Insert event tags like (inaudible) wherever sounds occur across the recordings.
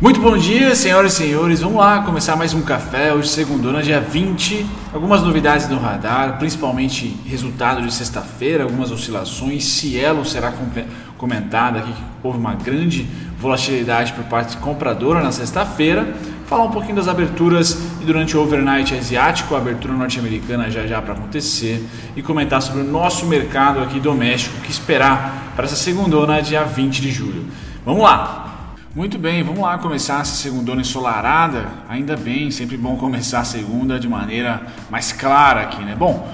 Muito bom dia, senhoras e senhores. Vamos lá começar mais um café. Hoje, segunda, dia 20. Algumas novidades no radar, principalmente resultado de sexta-feira, algumas oscilações. Cielo será comentada aqui que houve uma grande volatilidade por parte compradora na sexta-feira. Falar um pouquinho das aberturas e durante o overnight asiático, a abertura norte-americana já já para acontecer e comentar sobre o nosso mercado aqui doméstico, que esperar para essa segunda, dia 20 de julho. Vamos lá! Muito bem, vamos lá começar essa segunda ensolarada. Ainda bem, sempre bom começar a segunda de maneira mais clara aqui, né? Bom,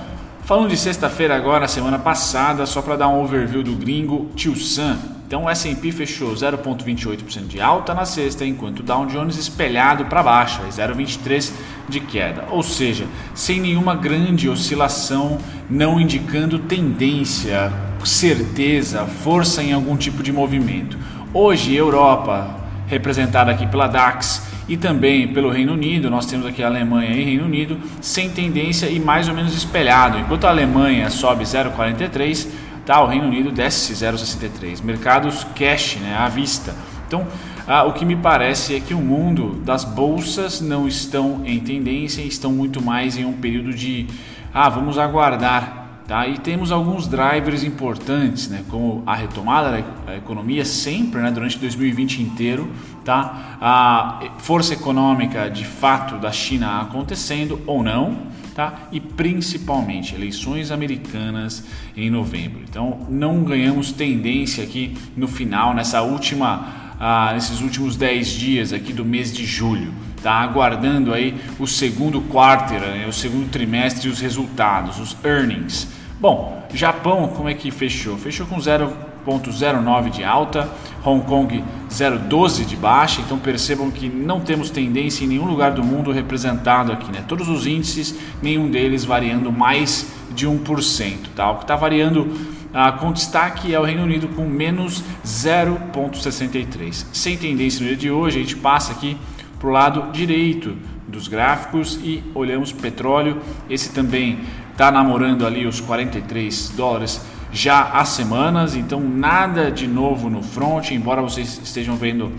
falando de sexta-feira agora, semana passada, só para dar um overview do gringo Tio Sam. Então o S&P fechou 0,28% de alta na sexta, enquanto o Dow Jones espelhado para baixo, 0,23% de queda. Ou seja, sem nenhuma grande oscilação, não indicando tendência, certeza, força em algum tipo de movimento. Hoje, Europa, representada aqui pela DAX e também pelo Reino Unido, nós temos aqui a Alemanha e Reino Unido, sem tendência e mais ou menos espelhado. Enquanto a Alemanha sobe 0,43, tá, o Reino Unido desce 0,63. Mercados cash, né, à vista. Então, ah, o que me parece é que o mundo das bolsas não estão em tendência, estão muito mais em um período de ah, vamos aguardar Tá? E temos alguns drivers importantes, né? como a retomada da economia sempre né? durante 2020 inteiro, tá? a força econômica de fato da China acontecendo ou não, tá? e principalmente eleições americanas em novembro. Então não ganhamos tendência aqui no final, nessa última, ah, nesses últimos 10 dias aqui do mês de julho. Tá aguardando aí o segundo quarter, né? o segundo trimestre e os resultados, os earnings. Bom, Japão, como é que fechou? Fechou com 0,09 de alta, Hong Kong 0,12 de baixa, então percebam que não temos tendência em nenhum lugar do mundo representado aqui, né? Todos os índices, nenhum deles variando mais de 1%, tá? O que está variando ah, com destaque é o Reino Unido com menos 0,63. Sem tendência no dia de hoje, a gente passa aqui para o lado direito dos gráficos e olhamos petróleo. Esse também está namorando ali os 43 dólares já há semanas, então nada de novo no front, embora vocês estejam vendo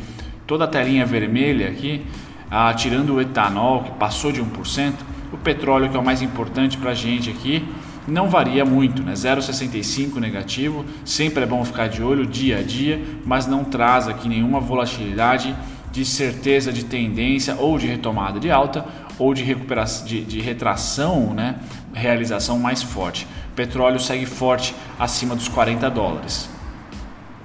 toda a telinha vermelha aqui, ah, tirando o etanol que passou de 1%, o petróleo que é o mais importante para a gente aqui não varia muito, né? 0,65 negativo, sempre é bom ficar de olho dia a dia, mas não traz aqui nenhuma volatilidade de certeza de tendência ou de retomada de alta ou de recuperação de, de retração, né, realização mais forte. Petróleo segue forte acima dos 40 dólares.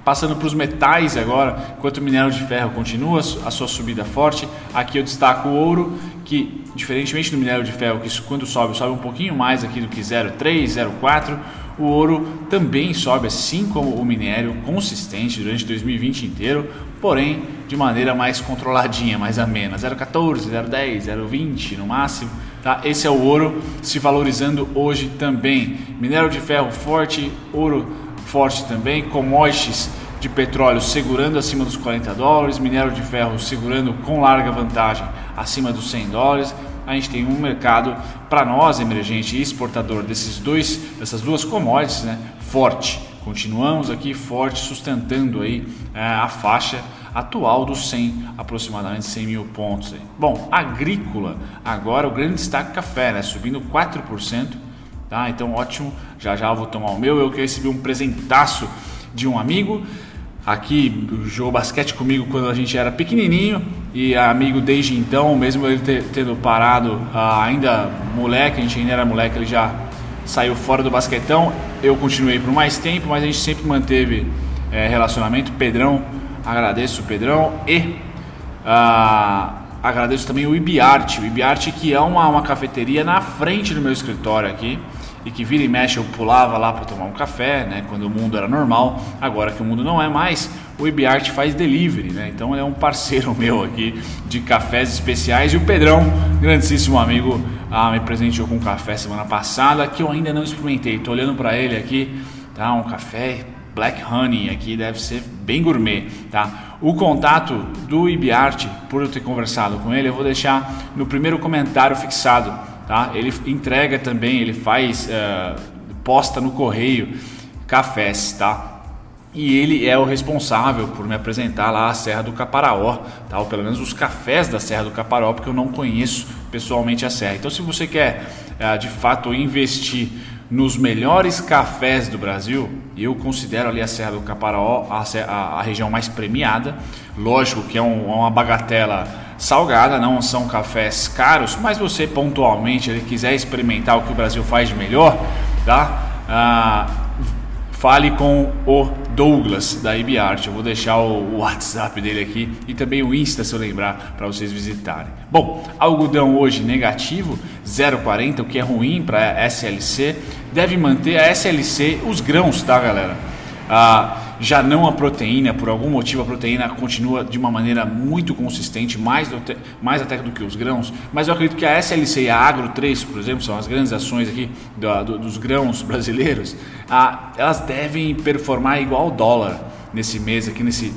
Passando para os metais agora, enquanto o minério de ferro continua a sua subida forte, aqui eu destaco o ouro, que diferentemente do minério de ferro, que quando sobe, sobe um pouquinho mais aqui do que 0,3, 0,4, o ouro também sobe, assim como o minério, consistente durante 2020 inteiro, porém de maneira mais controladinha, mais amena, 0,14, 0,10, 0,20 no máximo. Tá? Esse é o ouro se valorizando hoje também. Minério de ferro forte, ouro forte também, commodities de petróleo segurando acima dos 40 dólares, minério de ferro segurando com larga vantagem acima dos 100 dólares. A gente tem um mercado para nós emergente e exportador desses dois, dessas duas commodities, né, forte. Continuamos aqui forte, sustentando aí é, a faixa atual dos 100, aproximadamente 100 mil pontos. Bom, agrícola, agora o grande destaque café, né? subindo 4%, tá? Então ótimo, já já vou tomar o meu, eu que recebi um presentaço de um amigo, aqui jogou basquete comigo quando a gente era pequenininho e amigo desde então, mesmo ele ter, tendo parado ah, ainda moleque, a gente ainda era moleque, ele já saiu fora do basquetão, eu continuei por mais tempo, mas a gente sempre manteve é, relacionamento, Pedrão agradeço o Pedrão e ah, agradeço também o Ibiarte. O Ibiarte que é uma, uma cafeteria na frente do meu escritório aqui e que vira e mexe eu pulava lá para tomar um café, né, quando o mundo era normal. Agora que o mundo não é mais, o Ibiarte faz delivery, né? Então é um parceiro (laughs) meu aqui de cafés especiais e o Pedrão, grandíssimo amigo, ah, me presenteou com um café semana passada que eu ainda não experimentei. Tô olhando para ele aqui, tá? Um café Black Honey aqui deve ser bem gourmet, tá? O contato do IBART, por eu ter conversado com ele, eu vou deixar no primeiro comentário fixado, tá? Ele entrega também, ele faz, uh, posta no correio cafés, tá? e ele é o responsável por me apresentar lá a Serra do Caparaó, tá? ou pelo menos os cafés da Serra do Caparaó, porque eu não conheço pessoalmente a serra. Então, se você quer eh, de fato investir nos melhores cafés do Brasil, eu considero ali a Serra do Caparaó a, a, a região mais premiada. Lógico que é um, uma bagatela salgada, não são cafés caros, mas você pontualmente ele quiser experimentar o que o Brasil faz de melhor, tá? Ah, fale com o Douglas da IBArt. Eu vou deixar o WhatsApp dele aqui e também o Insta se eu lembrar para vocês visitarem. Bom, algodão hoje negativo, 0,40, o que é ruim para SLC. Deve manter a SLC os grãos, tá, galera? Ah, já não a proteína, por algum motivo a proteína continua de uma maneira muito consistente, mais, do, mais até do que os grãos, mas eu acredito que a SLC e a Agro 3, por exemplo, são as grandes ações aqui do, do, dos grãos brasileiros, ah, elas devem performar igual ao dólar nesse mês aqui, nesse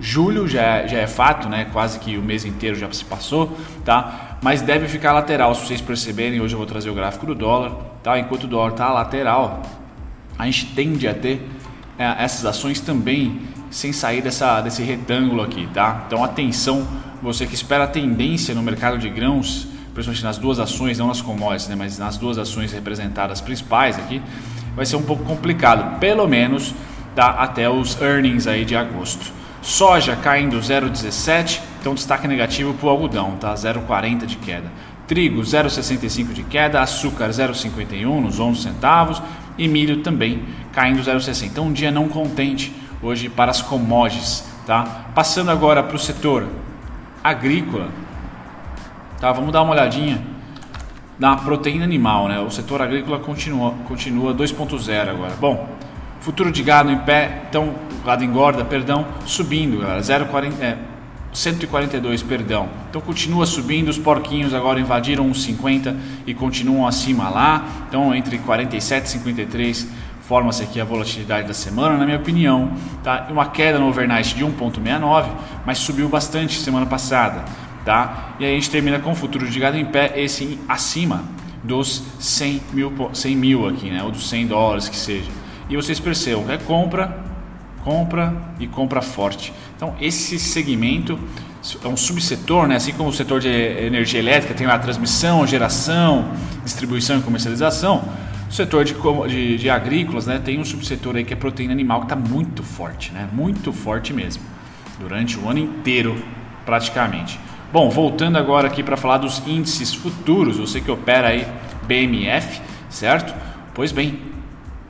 julho já é, já é fato, né? Quase que o mês inteiro já se passou, tá? Mas deve ficar lateral, se vocês perceberem. Hoje eu vou trazer o gráfico do dólar, tá? Enquanto o dólar tá lateral, a gente tende a ter essas ações também sem sair dessa, desse retângulo aqui, tá? Então atenção, você que espera a tendência no mercado de grãos, principalmente nas duas ações, não nas commodities, né, mas nas duas ações representadas principais aqui, vai ser um pouco complicado, pelo menos tá, até os earnings aí de agosto. Soja caindo 0,17, então destaque negativo para o algodão, tá? 0,40 de queda. Trigo 0,65 de queda, açúcar 0,51 nos 11 centavos e milho também caindo 0,60. Então um dia não contente hoje para as commodities, tá? Passando agora para o setor agrícola, tá? Vamos dar uma olhadinha na proteína animal, né? O setor agrícola continua continua 2.0 agora. Bom, futuro de gado em pé, então gado engorda, perdão, subindo, galera, 0,40 é, 142, perdão. Então continua subindo, os porquinhos agora invadiram os 50 e continuam acima lá. Então entre 47 e 53 forma-se aqui a volatilidade da semana, na minha opinião. Tá? Uma queda no overnight de 1,69, mas subiu bastante semana passada. Tá? E aí a gente termina com o futuro de gado em pé, esse acima dos 100 mil, 100 mil aqui, né? ou dos 100 dólares que seja. E vocês percebam, é compra, compra e compra forte. Então, esse segmento é um subsetor, né? assim como o setor de energia elétrica tem a transmissão, geração, distribuição e comercialização. O setor de, de, de agrícolas né? tem um subsetor aí que é proteína animal que está muito forte, né? muito forte mesmo, durante o ano inteiro praticamente. Bom, voltando agora aqui para falar dos índices futuros, você que opera aí BMF, certo? Pois bem,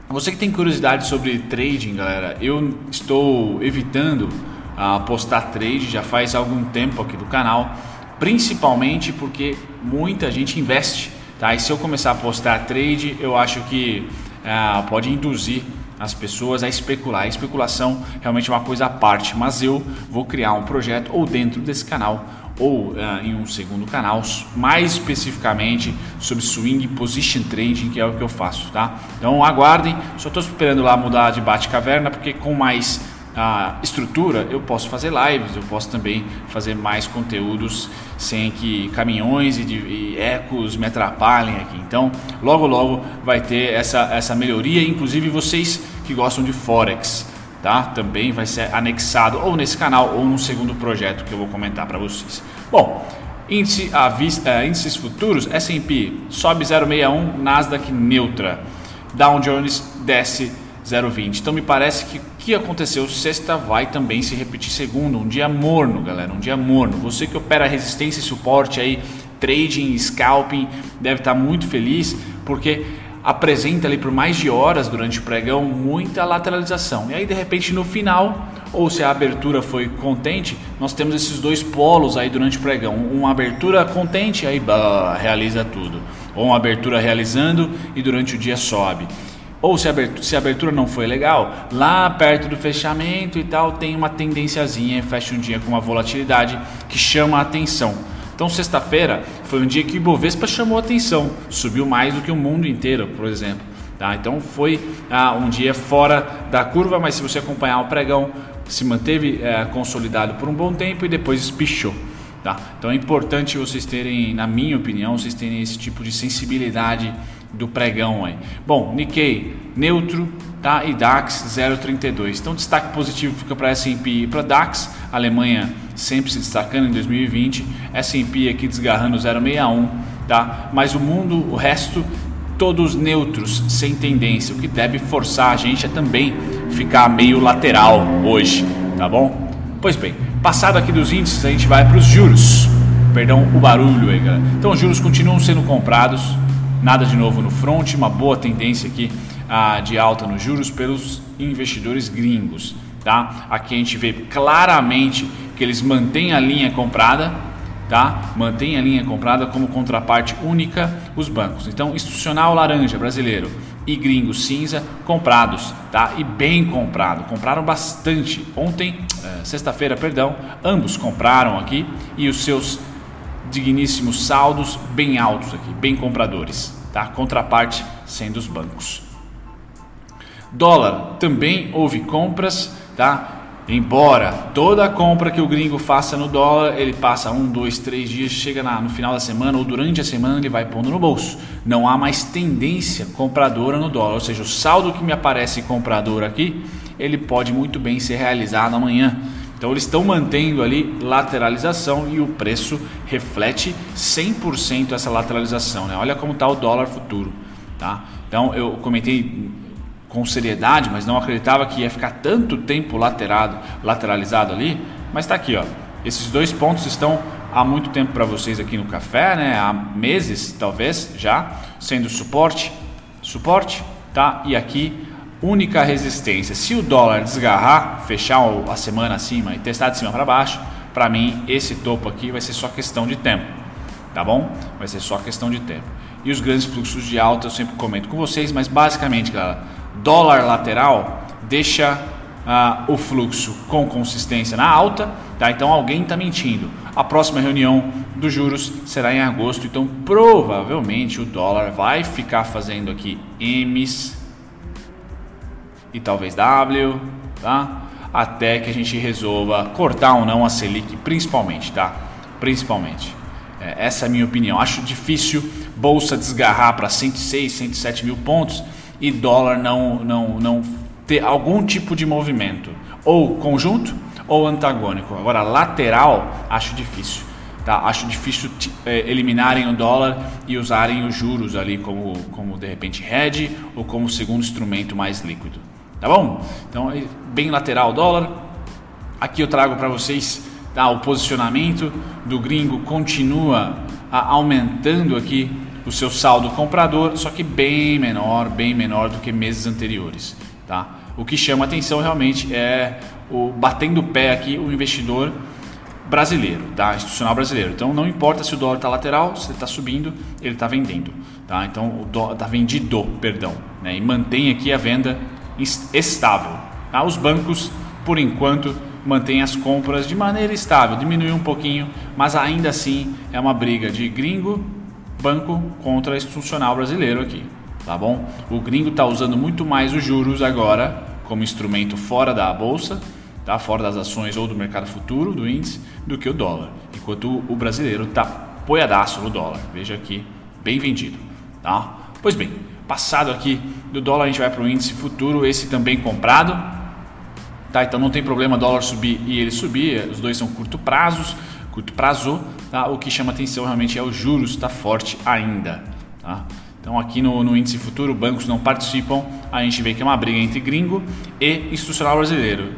você que tem curiosidade sobre trading, galera, eu estou evitando uh, postar trade já faz algum tempo aqui do canal, principalmente porque muita gente investe, tá? E se eu começar a postar trade, eu acho que uh, pode induzir as pessoas a especular. A especulação realmente é uma coisa à parte, mas eu vou criar um projeto ou dentro desse canal ou uh, em um segundo canal, mais especificamente sobre swing position trading, que é o que eu faço, tá? Então aguardem, só estou esperando lá mudar de bate-caverna, porque com mais uh, estrutura eu posso fazer lives, eu posso também fazer mais conteúdos sem que caminhões e, de, e ecos me atrapalhem aqui. Então logo logo vai ter essa, essa melhoria, inclusive vocês que gostam de Forex tá? Também vai ser anexado ou nesse canal ou no segundo projeto que eu vou comentar para vocês. Bom, índice a vista, é, índices futuros, S&P sobe 0,61, Nasdaq neutra, Dow Jones desce 0,20. Então me parece que o que aconteceu sexta vai também se repetir segundo, um dia morno, galera, um dia morno. Você que opera resistência e suporte aí, trading, scalping, deve estar muito feliz porque apresenta ali por mais de horas durante o pregão muita lateralização. E aí de repente no final, ou se a abertura foi contente, nós temos esses dois polos aí durante o pregão. Uma abertura contente, aí bah, realiza tudo. Ou uma abertura realizando e durante o dia sobe. Ou se a, abertura, se a abertura não foi legal, lá perto do fechamento e tal, tem uma tendenciazinha, fecha um dia com uma volatilidade que chama a atenção. Então, sexta-feira foi um dia que o Ibovespa chamou atenção, subiu mais do que o mundo inteiro, por exemplo. Tá? Então, foi ah, um dia fora da curva, mas se você acompanhar o pregão, se manteve é, consolidado por um bom tempo e depois espichou. Tá? Então, é importante vocês terem, na minha opinião, vocês terem esse tipo de sensibilidade do pregão aí. Bom, Nikkei neutro, tá? E DAX 0,32. Então destaque positivo fica para S&P e para DAX. Alemanha sempre se destacando em 2020, S&P aqui desgarrando 0,61, tá? Mas o mundo, o resto todos neutros, sem tendência, o que deve forçar a gente a também ficar meio lateral hoje, tá bom? Pois bem, passado aqui dos índices, a gente vai para os juros. Perdão o barulho aí, galera. Então, os juros continuam sendo comprados, nada de novo no front, uma boa tendência aqui ah, de alta nos juros pelos investidores gringos. Tá? Aqui a gente vê claramente que eles mantêm a linha comprada, tá? Mantém a linha comprada como contraparte única os bancos. Então, institucional laranja brasileiro e gringo cinza comprados, tá? E bem comprado, compraram bastante. Ontem, é, sexta-feira, perdão, ambos compraram aqui e os seus digníssimos saldos bem altos aqui, bem compradores, tá? Contraparte sendo os bancos. Dólar também houve compras, tá? Embora toda compra que o gringo faça no dólar, ele passa um, dois, três dias, chega na, no final da semana ou durante a semana ele vai pondo no bolso. Não há mais tendência compradora no dólar, ou seja, o saldo que me aparece comprador aqui, ele pode muito bem ser realizado amanhã. Então eles estão mantendo ali lateralização e o preço reflete 100% essa lateralização. Né? Olha como está o dólar futuro. Tá? Então eu comentei com seriedade, mas não acreditava que ia ficar tanto tempo laterado, lateralizado ali. Mas está aqui, ó. Esses dois pontos estão há muito tempo para vocês aqui no café, né? Há meses, talvez, já sendo suporte, suporte, tá? E aqui única resistência. Se o dólar desgarrar, fechar a semana acima e testar de cima para baixo, para mim esse topo aqui vai ser só questão de tempo, tá bom? Vai ser só questão de tempo. E os grandes fluxos de alta eu sempre comento com vocês, mas basicamente, galera, dólar lateral deixa uh, o fluxo com consistência na alta, tá? Então alguém está mentindo. A próxima reunião dos juros será em agosto, então provavelmente o dólar vai ficar fazendo aqui M's e talvez W, tá? Até que a gente resolva cortar ou não a Selic, principalmente, tá? Principalmente. É, essa é a minha opinião. Acho difícil bolsa desgarrar para 106, 107 mil pontos e dólar não, não, não ter algum tipo de movimento, ou conjunto ou antagônico. Agora, lateral, acho difícil. Tá? Acho difícil é, eliminarem o dólar e usarem os juros ali como, como de repente hedge ou como segundo instrumento mais líquido. Tá bom? Então, bem lateral o dólar. Aqui eu trago para vocês tá, o posicionamento do gringo continua aumentando aqui o seu saldo comprador, só que bem menor, bem menor do que meses anteriores, tá? O que chama atenção realmente é o batendo o pé aqui o investidor brasileiro, tá? Institucional brasileiro. Então não importa se o dólar está lateral, se ele está subindo, ele está vendendo, tá? Então o dólar está vendido, perdão, né? E mantém aqui a venda estável. Tá? Os bancos, por enquanto, mantêm as compras de maneira estável, diminuiu um pouquinho, mas ainda assim é uma briga de gringo banco contra institucional brasileiro aqui, tá bom? O gringo está usando muito mais os juros agora como instrumento fora da bolsa, tá? Fora das ações ou do mercado futuro, do índice, do que o dólar, enquanto o brasileiro está poiadaço no dólar. Veja aqui, bem vendido, tá? Pois bem, passado aqui do dólar a gente vai para o índice futuro, esse também comprado, tá? Então não tem problema dólar subir e ele subir, os dois são curto prazos curto prazo, tá? o que chama atenção realmente é o juros está forte ainda. Tá? Então aqui no, no, índice futuro, bancos não participam, a gente vê que é uma briga entre gringo e institucional brasileiro.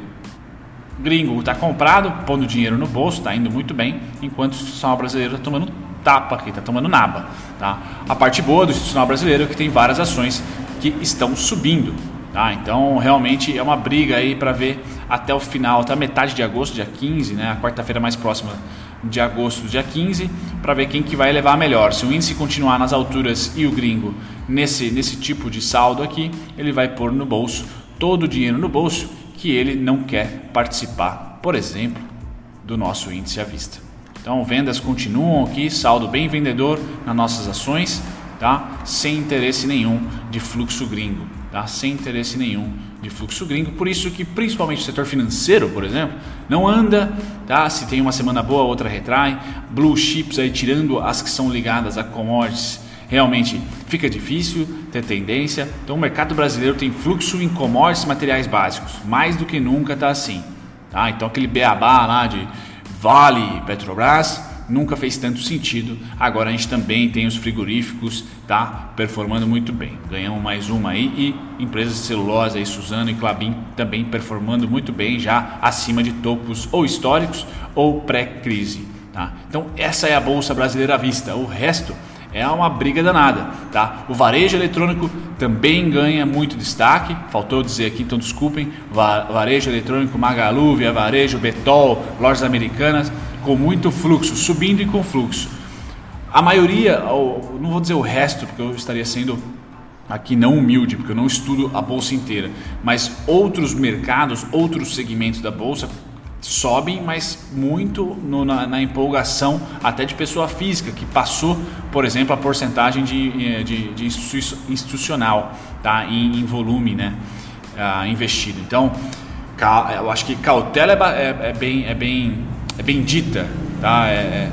Gringo está comprado, pondo dinheiro no bolso, está indo muito bem, enquanto o institucional brasileiro está tomando tapa aqui, está tomando naba. Tá? A parte boa do institucional brasileiro é que tem várias ações que estão subindo. Tá? Então realmente é uma briga aí para ver até o final, até metade de agosto, dia 15, né? a quarta-feira mais próxima de agosto, dia 15, para ver quem que vai levar melhor. Se o índice continuar nas alturas e o gringo nesse, nesse tipo de saldo aqui, ele vai pôr no bolso todo o dinheiro no bolso que ele não quer participar, por exemplo, do nosso índice à vista. Então, vendas continuam aqui, saldo bem vendedor nas nossas ações, tá? Sem interesse nenhum de fluxo gringo, tá? Sem interesse nenhum de fluxo gringo, por isso que principalmente o setor financeiro, por exemplo, não anda, tá? Se tem uma semana boa, outra retrai. Blue chips aí tirando as que são ligadas a commodities, realmente fica difícil ter tendência. Então o mercado brasileiro tem fluxo em commodities materiais básicos, mais do que nunca está assim. Tá? Então aquele beabá lá de Vale, Petrobras, nunca fez tanto sentido. Agora a gente também tem os frigoríficos, tá? Performando muito bem. Ganhamos mais uma aí e empresas de celulose aí, Suzano e Clabin também performando muito bem, já acima de topos ou históricos ou pré-crise, tá? Então essa é a bolsa brasileira à vista. O resto é uma briga danada, tá? O varejo eletrônico também ganha muito destaque. Faltou dizer aqui, então desculpem. Varejo eletrônico Magalu, Via Varejo, Betol, lojas americanas com muito fluxo, subindo e com fluxo. A maioria, não vou dizer o resto, porque eu estaria sendo aqui não humilde, porque eu não estudo a bolsa inteira, mas outros mercados, outros segmentos da bolsa sobem, mas muito no, na, na, empolgação até de pessoa física, que passou, por exemplo, a porcentagem de, eh, de, de institucional tá? em, em volume né? Uh, investido. Então, eu acho que cautela é, é, é bem, é bem é bendita, tá? É, é,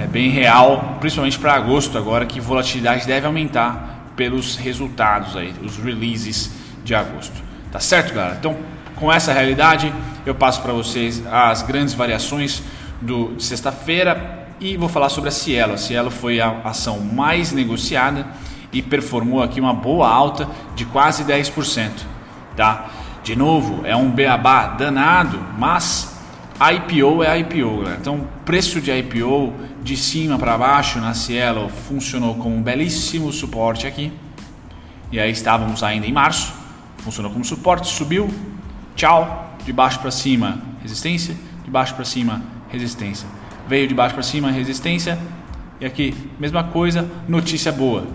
é bem real, principalmente para agosto agora, que volatilidade deve aumentar pelos resultados aí, os releases de agosto. Tá certo, galera? Então, com essa realidade, eu passo para vocês as grandes variações do, de sexta-feira e vou falar sobre a Cielo. A Cielo foi a ação mais negociada e performou aqui uma boa alta de quase 10%, tá? De novo, é um beabá danado, mas IPO é IPO, galera. Então, preço de IPO de cima para baixo na Cielo funcionou como um belíssimo suporte aqui. E aí estávamos ainda em março, funcionou como suporte, subiu, tchau, de baixo para cima, resistência, de baixo para cima, resistência. Veio de baixo para cima, resistência. E aqui, mesma coisa, notícia boa.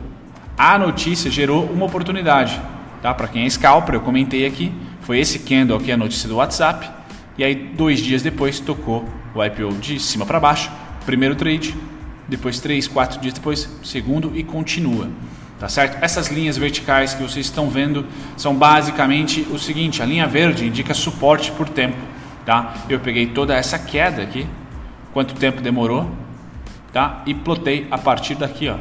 A notícia gerou uma oportunidade, tá? Para quem é scalper, eu comentei aqui, foi esse candle aqui a notícia do WhatsApp e aí, dois dias depois, tocou o IPO de cima para baixo. Primeiro trade, depois três, quatro dias depois, segundo e continua. Tá certo? Essas linhas verticais que vocês estão vendo são basicamente o seguinte: a linha verde indica suporte por tempo. Tá? Eu peguei toda essa queda aqui, quanto tempo demorou, tá? E plotei a partir daqui, ó.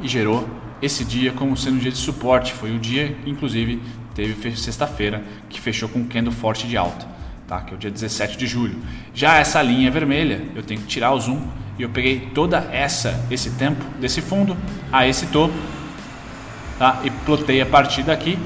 E gerou esse dia como sendo um dia de suporte. Foi o dia, inclusive, teve sexta-feira que fechou com um candle forte de alta, tá? que é o dia 17 de julho. Já essa linha vermelha, eu tenho que tirar o zoom e eu peguei toda essa esse tempo desse fundo a esse topo, tá? E plotei a partir daqui,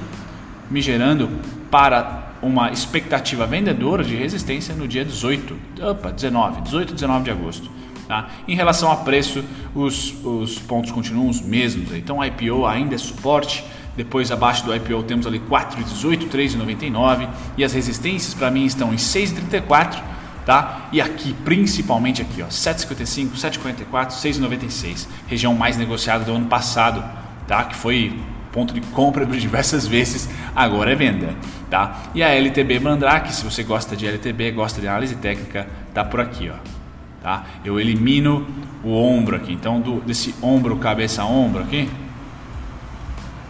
me gerando para uma expectativa vendedora de resistência no dia 18, opa, 19, 18 19 de agosto. Tá? Em relação a preço, os, os pontos continuam os mesmos. Então, a IPO ainda é suporte, depois abaixo do IPO temos ali 4,18, 3,99 e as resistências para mim estão em 6,34, tá? E aqui, principalmente aqui, ó, 7,55, 7,44, 6,96, região mais negociada do ano passado, tá? Que foi ponto de compra por diversas vezes, agora é venda, tá? E a LTB Mandrake, se você gosta de LTB, gosta de análise técnica, tá por aqui, ó. Tá? Eu elimino o ombro aqui, então do, desse ombro cabeça ombro aqui,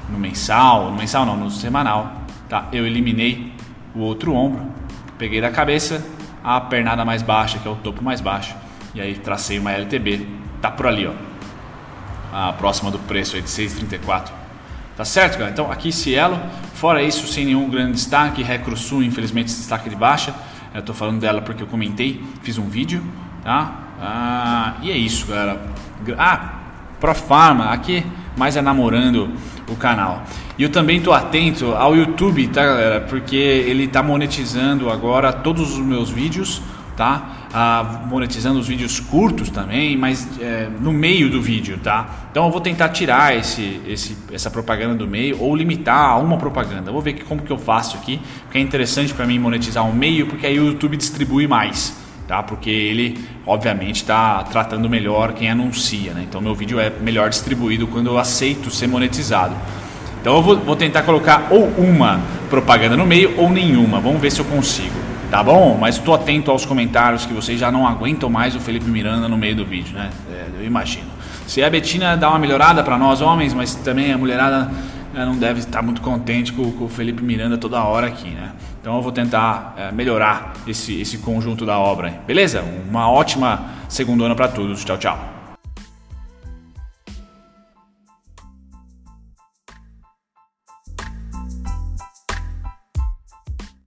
no mensal, no mensal não, no semanal, tá? Eu eliminei o outro ombro, peguei da cabeça a pernada mais baixa, que é o topo mais baixo, e aí tracei uma LTB, tá por ali, ó. A próxima do preço aí de 6,34. Tá certo, galera? Então aqui Cielo, fora isso, sem nenhum grande destaque, Recrusul, infelizmente, destaque de baixa. Eu tô falando dela porque eu comentei, fiz um vídeo, tá? Ah, e é isso, galera. Ah, Profarma, aqui mais é namorando o canal. E eu também estou atento ao YouTube, tá galera? Porque ele está monetizando agora todos os meus vídeos, tá? Ah, monetizando os vídeos curtos também, mas é, no meio do vídeo, tá? Então eu vou tentar tirar esse, esse, essa propaganda do meio ou limitar a uma propaganda. vou ver que, como que eu faço aqui, porque é interessante para mim monetizar um meio, porque aí o YouTube distribui mais tá? Porque ele, obviamente, está tratando melhor quem anuncia, né? Então meu vídeo é melhor distribuído quando eu aceito ser monetizado. Então eu vou, vou tentar colocar ou uma propaganda no meio ou nenhuma. Vamos ver se eu consigo, tá bom? Mas estou atento aos comentários que vocês já não aguentam mais o Felipe Miranda no meio do vídeo, né? É, eu imagino. Se a Betina dá uma melhorada para nós homens, mas também a mulherada né, não deve estar muito contente com, com, o Felipe Miranda toda hora aqui, né? Então eu vou tentar é, melhorar esse, esse conjunto da obra. Beleza? Uma ótima segunda para todos. Tchau, tchau.